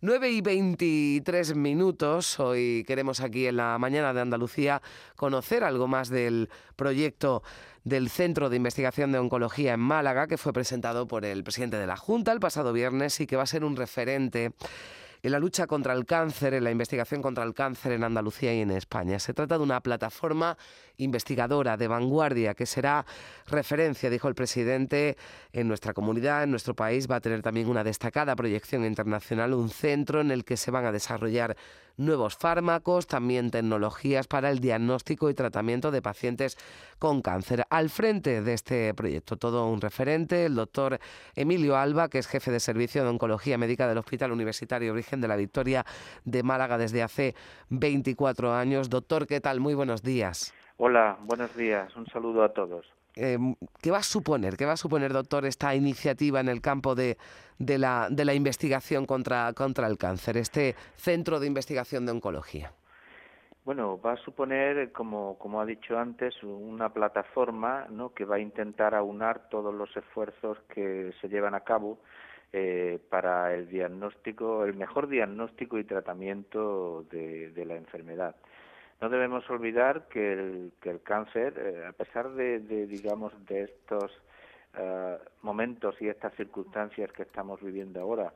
9 y 23 minutos. Hoy queremos aquí en la mañana de Andalucía conocer algo más del proyecto del Centro de Investigación de Oncología en Málaga, que fue presentado por el presidente de la Junta el pasado viernes y que va a ser un referente en la lucha contra el cáncer, en la investigación contra el cáncer en Andalucía y en España. Se trata de una plataforma investigadora de vanguardia que será referencia, dijo el presidente, en nuestra comunidad, en nuestro país. Va a tener también una destacada proyección internacional, un centro en el que se van a desarrollar nuevos fármacos, también tecnologías para el diagnóstico y tratamiento de pacientes con cáncer. Al frente de este proyecto, todo un referente, el doctor Emilio Alba, que es jefe de servicio de oncología médica del Hospital Universitario Virgen de la Victoria de Málaga desde hace 24 años. Doctor, ¿qué tal? Muy buenos días. Hola, buenos días. Un saludo a todos. Em, ¿Qué va a suponer, qué va a suponer, doctor, esta iniciativa en el campo de, de, la, de la investigación contra, contra el cáncer, este centro de investigación de oncología? Bueno, va a suponer, como, como ha dicho antes, una plataforma ¿no? que va a intentar aunar todos los esfuerzos que se llevan a cabo eh, para el diagnóstico, el mejor diagnóstico y tratamiento de, de la enfermedad. No debemos olvidar que el, que el cáncer, eh, a pesar de, digamos, de estos eh, momentos y estas circunstancias que estamos viviendo ahora,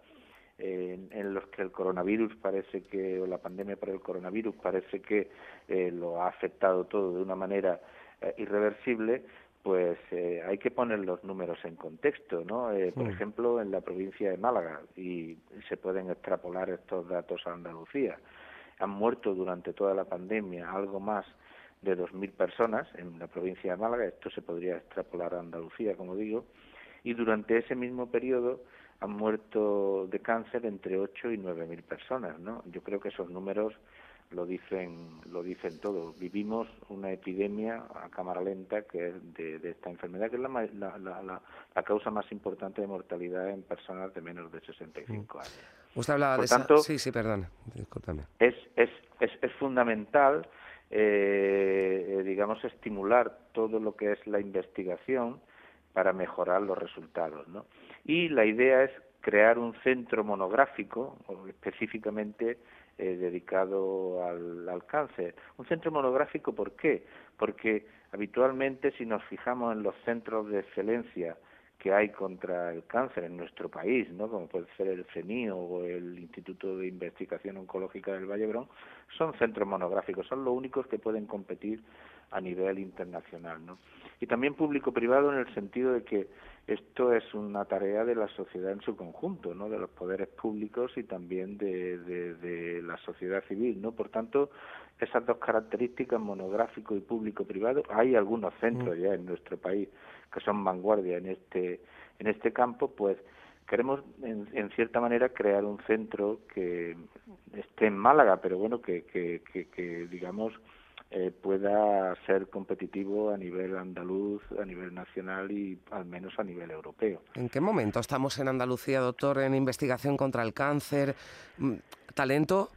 en, los que el coronavirus parece que, o la pandemia por el coronavirus parece que eh, lo ha afectado todo de una manera irreversible, pues hay que poner los números en contexto, ¿no? Por ejemplo, en la provincia de Málaga, y se pueden extrapolar estos datos a Andalucía han muerto durante toda la pandemia algo más de 2.000 personas en la provincia de Málaga, esto se podría extrapolar a Andalucía, como digo, y durante ese mismo periodo han muerto de cáncer entre 8 y 9.000 personas, ¿no? Yo creo que esos números lo dicen lo dicen todo. Vivimos una epidemia a cámara lenta que es de, esta enfermedad, que es la, la, la, causa más importante de mortalidad en personas de menos de 65 mm. años. Usted hablaba de tanto, Sí, sí, perdón, Es, es, es, es fundamental, eh, digamos, estimular todo lo que es la investigación para mejorar los resultados, ¿no? Y la idea es crear un centro monográfico, específicamente eh, dedicado al, cáncer. Un centro monográfico, ¿por qué? Porque habitualmente si nos fijamos en los centros de excelencia que hay contra el cáncer en nuestro país, ¿no? como puede ser el CENIO o el Instituto de Investigación Oncológica del Vallebrón, son centros monográficos, son los únicos que pueden competir a nivel internacional. ¿no? Y también público-privado en el sentido de que esto es una tarea de la sociedad en su conjunto, ¿no? de los poderes públicos y también de, de la sociedad civil. ¿no? Por tanto, esas dos características, monográfico y público-privado, hay algunos centros mm. ya en nuestro país que son vanguardia en este, en este campo, pues queremos en, en, cierta manera crear un centro que esté en Málaga, pero bueno, que, que, que, digamos eh, pueda ser competitivo a nivel andaluz, a nivel nacional y al menos a nivel europeo. ¿En qué momento estamos en Andalucía, doctor, en investigación contra el cáncer? Mm, ¿Talento?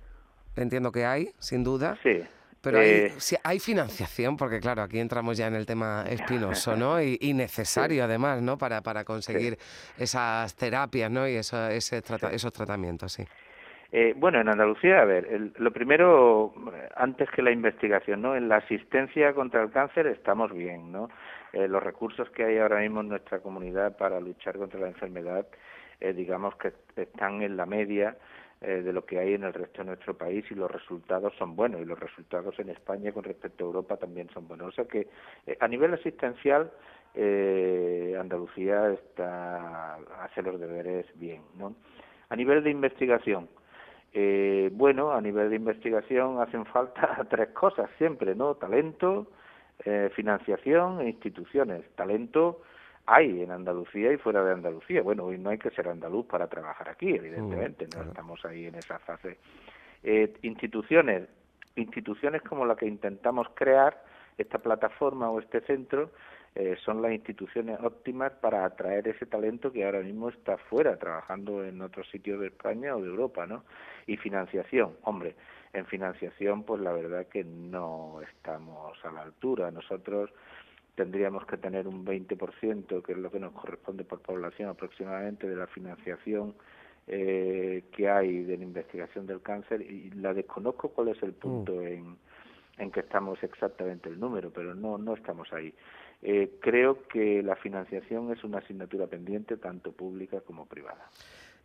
Entiendo que hay, sin duda. Sí. Pero hay, eh, hay financiación, porque claro, aquí entramos ya en el tema espinoso, ¿no? Y, necesario además, ¿no? Para, para conseguir esas terapias, ¿no? Y eso, ese esos tratamientos, sí. Eh, bueno, en Andalucía, a ver, lo primero, antes que la investigación, ¿no? En la asistencia contra el cáncer estamos bien, ¿no? Eh, los recursos que hay ahora mismo en nuestra comunidad para luchar contra la enfermedad, digamos que están en la media eh, de lo que hay en el resto de nuestro país y los resultados son buenos y los resultados en España con respecto a Europa también son buenos. O sea que eh, a nivel asistencial eh, Andalucía está hace los deberes bien, ¿no? A nivel de investigación, eh, bueno, a nivel de investigación hacen falta tres cosas siempre, ¿no? Talento, eh, financiación e instituciones. Talento hay en Andalucía y fuera de Andalucía. Bueno, hoy no hay que ser andaluz para trabajar aquí, evidentemente, no estamos ahí en esa fase. Eh, instituciones, instituciones como la que intentamos crear, esta plataforma o este centro, eh, son las instituciones óptimas para atraer ese talento que ahora mismo está fuera, trabajando en otros sitios de España o de Europa, ¿no? Y financiación, hombre, en financiación, pues la verdad que no estamos a la altura. Nosotros tendríamos que tener un 20%, que es lo que nos corresponde por población aproximadamente, de la financiación eh, que hay de la investigación del cáncer y la desconozco cuál es el mm. punto en, en que estamos exactamente el número, pero no, no estamos ahí. Eh, creo que la financiación es una asignatura pendiente tanto pública como privada.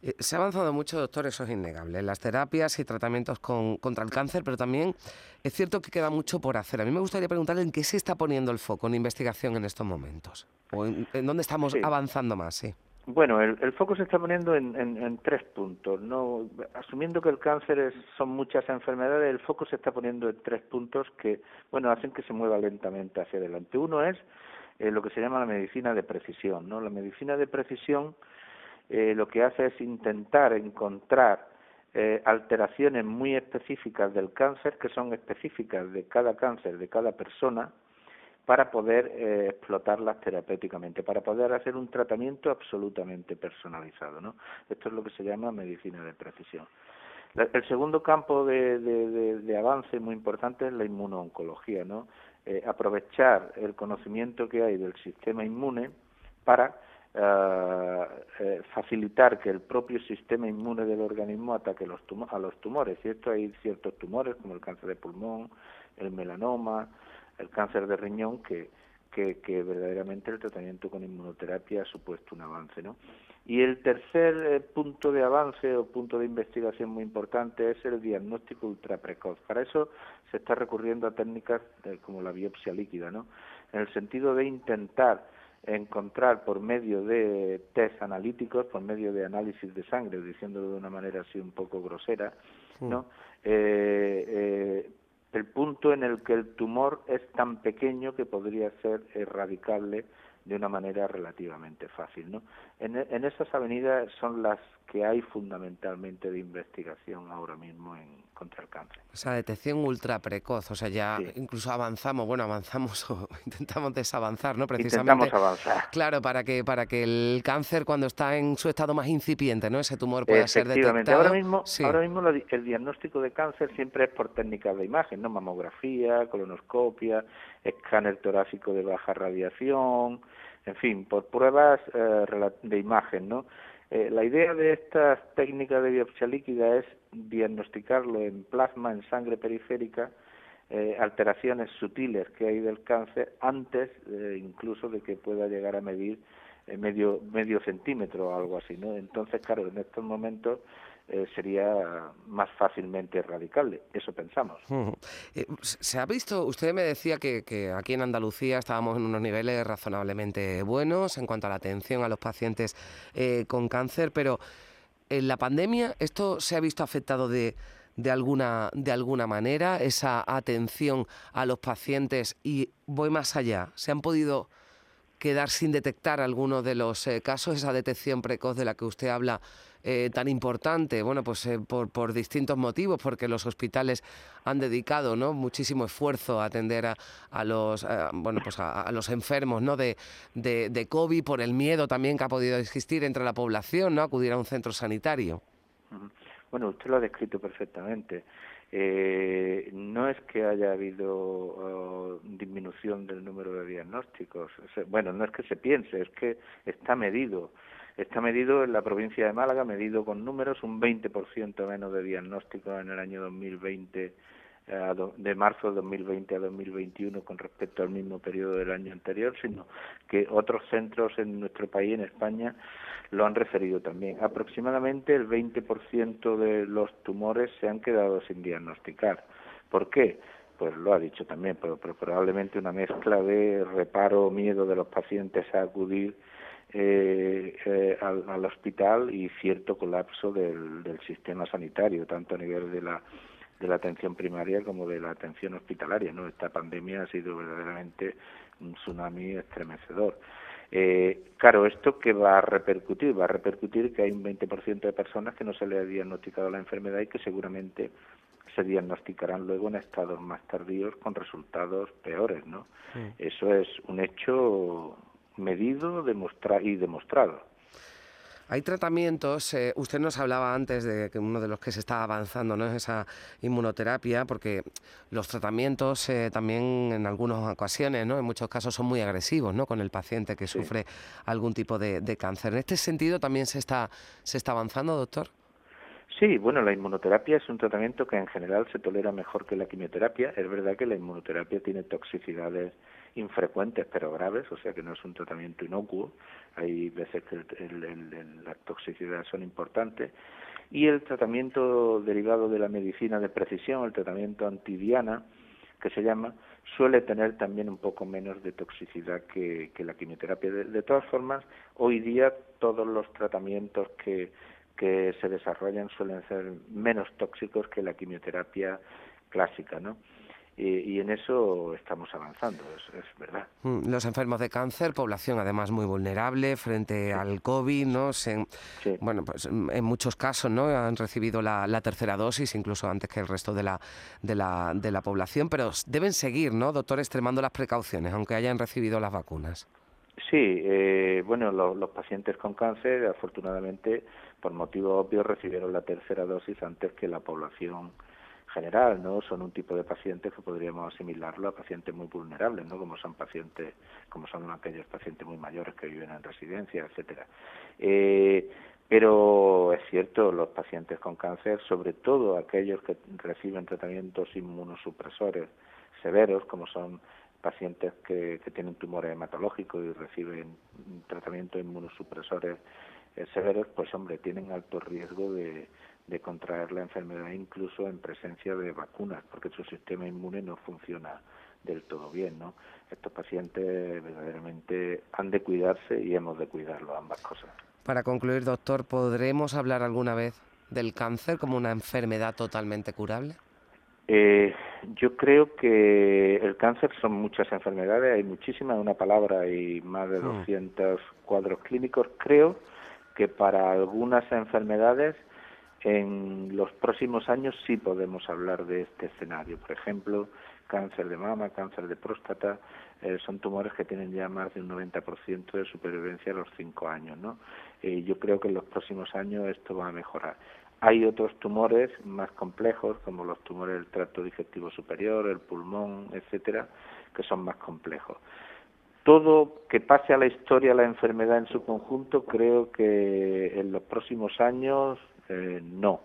Eh, se ha avanzado mucho, doctor, eso es innegable, las terapias y tratamientos contra el cáncer, pero también es cierto que queda mucho por hacer. A mí me gustaría preguntarle en qué se está poniendo el foco en investigación en estos momentos, o en, dónde estamos avanzando más, sí. Bueno, el, foco se está poniendo en, tres puntos. No, asumiendo que el cáncer son muchas enfermedades, el foco se está poniendo en tres puntos que, bueno, hacen que se mueva lentamente hacia adelante. Uno es eh, lo que se llama la medicina de precisión, ¿no? La medicina de precisión eh, lo que hace es intentar encontrar eh, alteraciones muy específicas del cáncer que son específicas de cada cáncer, de cada persona, para poder eh, explotarlas terapéuticamente, para poder hacer un tratamiento absolutamente personalizado. ¿no? Esto es lo que se llama medicina de precisión. el segundo campo de, de, avance muy importante es la inmunooncología, ¿no? Aprovechar el conocimiento que hay del sistema inmune para eh, eh, facilitar que el propio sistema inmune del organismo ataque los a los tumores. Y hay ciertos tumores como el cáncer de pulmón, el melanoma, el cáncer de riñón que, que, que verdaderamente el tratamiento con inmunoterapia ha supuesto un avance, ¿no? Y el tercer eh, punto de avance o punto de investigación muy importante es el diagnóstico ultraprecoz. Para eso se está recurriendo a técnicas como la biopsia líquida, ¿no? En el sentido de intentar encontrar por medio de test analíticos, por medio de análisis de sangre, diciéndolo de una manera así un poco grosera, ¿no? Eh, eh, el punto en el que el tumor es tan pequeño que podría ser erradicable de una manera relativamente fácil. ¿no? En, en, esas avenidas son las que hay fundamentalmente de investigación ahora mismo en, contra cáncer. Esa detección ultra precoz, o sea, ya incluso avanzamos, bueno, avanzamos o intentamos desavanzar, ¿no? Precisamente. Intentamos avanzar. Claro, para que, para que el cáncer cuando está en su estado más incipiente, ¿no? Ese tumor pueda ser detectado. Ahora mismo, ahora mismo el diagnóstico de cáncer siempre es por técnicas de imagen, ¿no? Mamografía, colonoscopia, escáner torácico de baja radiación, en fin, por pruebas eh, de imagen, ¿no? Eh, la idea de estas técnicas de biopsia líquida es diagnosticarlo en plasma, en sangre periférica, eh, alteraciones sutiles que hay del cáncer antes incluso de que pueda llegar a medir medio medio centímetro o algo así, ¿no? Entonces, claro, en estos momentos eh, sería más fácilmente erradicable. Eso pensamos. Eh, se ha visto, usted me decía que, aquí en Andalucía estábamos en unos niveles razonablemente buenos en cuanto a la atención a los pacientes eh, con cáncer, pero en la pandemia esto se ha visto afectado de, de alguna, de alguna manera, esa atención a los pacientes y voy más allá, se han podido quedar sin detectar algunos de los casos, esa detección precoz de la que usted habla eh, tan importante? Bueno, pues eh, por, por, distintos motivos, porque los hospitales han dedicado ¿no? muchísimo esfuerzo a atender a, a los, bueno, pues a, los enfermos ¿no? de, de, de, COVID, por el miedo también que ha podido existir entre la población, ¿no? acudir a un centro sanitario. Bueno, usted lo ha descrito perfectamente. Eh, no es que haya habido disminución del número de diagnósticos. Bueno, no es que se piense, es que está medido. Está medido en la provincia de Málaga, medido con números, un 20% menos de diagnósticos en el año 2020, eh, de marzo de 2020 a 2021 con respecto al mismo periodo del año anterior, sino que otros centros en nuestro país, en España, lo han referido también. Aproximadamente el 20% de los tumores se han quedado sin diagnosticar. ¿Por qué? Pues lo ha dicho también, pero, probablemente una mezcla de reparo, miedo de los pacientes a acudir eh, eh, al, hospital y cierto colapso del sistema sanitario, tanto a nivel de la de la atención primaria como de la atención hospitalaria. ¿no? Esta pandemia ha sido verdaderamente un tsunami estremecedor. Eh, claro, ¿esto que va a repercutir? Va a repercutir que hay un 20% de personas que no se le ha diagnosticado la enfermedad y que seguramente se diagnosticarán luego en estados más tardíos con resultados peores, ¿no? Eso es un hecho medido demostra y demostrado. Hay tratamientos, eh, usted nos hablaba antes de que uno de los que se está avanzando no es esa inmunoterapia, porque los tratamientos eh, también en algunas ocasiones, ¿no? en muchos casos son muy agresivos ¿no? con el paciente que sufre algún tipo de, de, cáncer. ¿En este sentido también se está, se está avanzando, doctor? Sí, bueno, la inmunoterapia es un tratamiento que en general se tolera mejor que la quimioterapia. Es verdad que la inmunoterapia tiene toxicidades infrecuentes pero graves, o sea que no es un tratamiento inocuo. Hay veces que las toxicidades son importantes. Y el tratamiento derivado de la medicina de precisión, el tratamiento antidiana, que se llama, suele tener también un poco menos de toxicidad que, la quimioterapia. de, todas formas, hoy día todos los tratamientos que que se desarrollan suelen ser menos tóxicos que la quimioterapia clásica, ¿no? Y, en eso estamos avanzando, es, verdad. Mm, los enfermos de cáncer, población además muy vulnerable frente al COVID, ¿no? Bueno, pues en muchos casos, ¿no? Han recibido la, tercera dosis, incluso antes que el resto de la, de la, de la población, pero deben seguir, ¿no, doctor, extremando las precauciones, aunque hayan recibido las vacunas. Sí, eh, bueno, los pacientes con cáncer, afortunadamente, por motivos obvios, recibieron la tercera dosis antes que la población general, ¿no? Son un tipo de pacientes que podríamos asimilarlo a pacientes muy vulnerables, ¿no? Como son pacientes, como son aquellos pacientes muy mayores que viven en residencia, etcétera. Eh, pero es cierto, los pacientes con cáncer, sobre todo aquellos que reciben tratamientos inmunosupresores severos, como son pacientes que, tienen tumores hematológicos y reciben tratamientos inmunosupresores eh, severos, pues hombre, tienen alto riesgo de, contraer la enfermedad incluso en presencia de vacunas, porque su sistema inmune no funciona del todo bien, ¿no? Estos pacientes verdaderamente han de cuidarse y hemos de cuidarlo, ambas cosas. Para concluir, doctor, ¿podremos hablar alguna vez del cáncer como una enfermedad totalmente curable? Eh, yo creo que el cáncer son muchas enfermedades, hay muchísimas, una palabra y más de 200 hmm. cuadros clínicos. Creo que para algunas enfermedades en los próximos años sí podemos hablar de este escenario. Por ejemplo, cáncer de mama, cáncer de próstata, eh, son tumores que tienen ya más de un 90% de supervivencia a los 5 años. ¿no? Eh, yo creo que en los próximos años esto va a mejorar. Hay otros tumores más complejos, como los tumores del tracto digestivo superior, el pulmón, etcétera, que son más complejos. Todo que pase a la historia la enfermedad en su conjunto, creo que en los próximos años eh, no,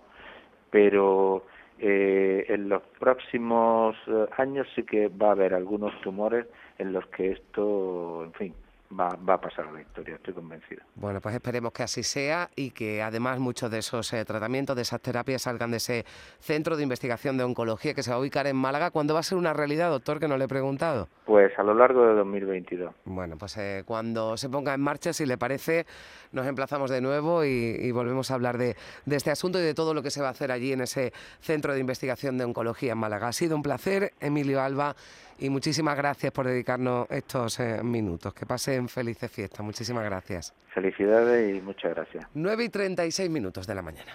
pero eh, en los próximos eh, años sí que va a haber algunos tumores en los que esto, en fin, va, va a pasar a la historia, estoy convencido. Bueno, pues esperemos que así sea y que además muchos de esos eh, tratamientos, de esas terapias salgan de ese centro de investigación de oncología que se va a ubicar en Málaga. ¿Cuándo va a ser una realidad, doctor, que no le he preguntado? Pues a lo largo de 2022. Bueno, pues eh, cuando se ponga en marcha, si le parece, nos emplazamos de nuevo y, volvemos a hablar de, de este asunto y de todo lo que se va a hacer allí en ese centro de investigación de oncología en Málaga. Ha sido un placer, Emilio Alba y muchísimas gracias por dedicarnos estos eh, minutos. Que pasen felices fiestas. Muchísimas gracias. Felicidades y muchas gracias. 9 y 36 minutos de la mañana.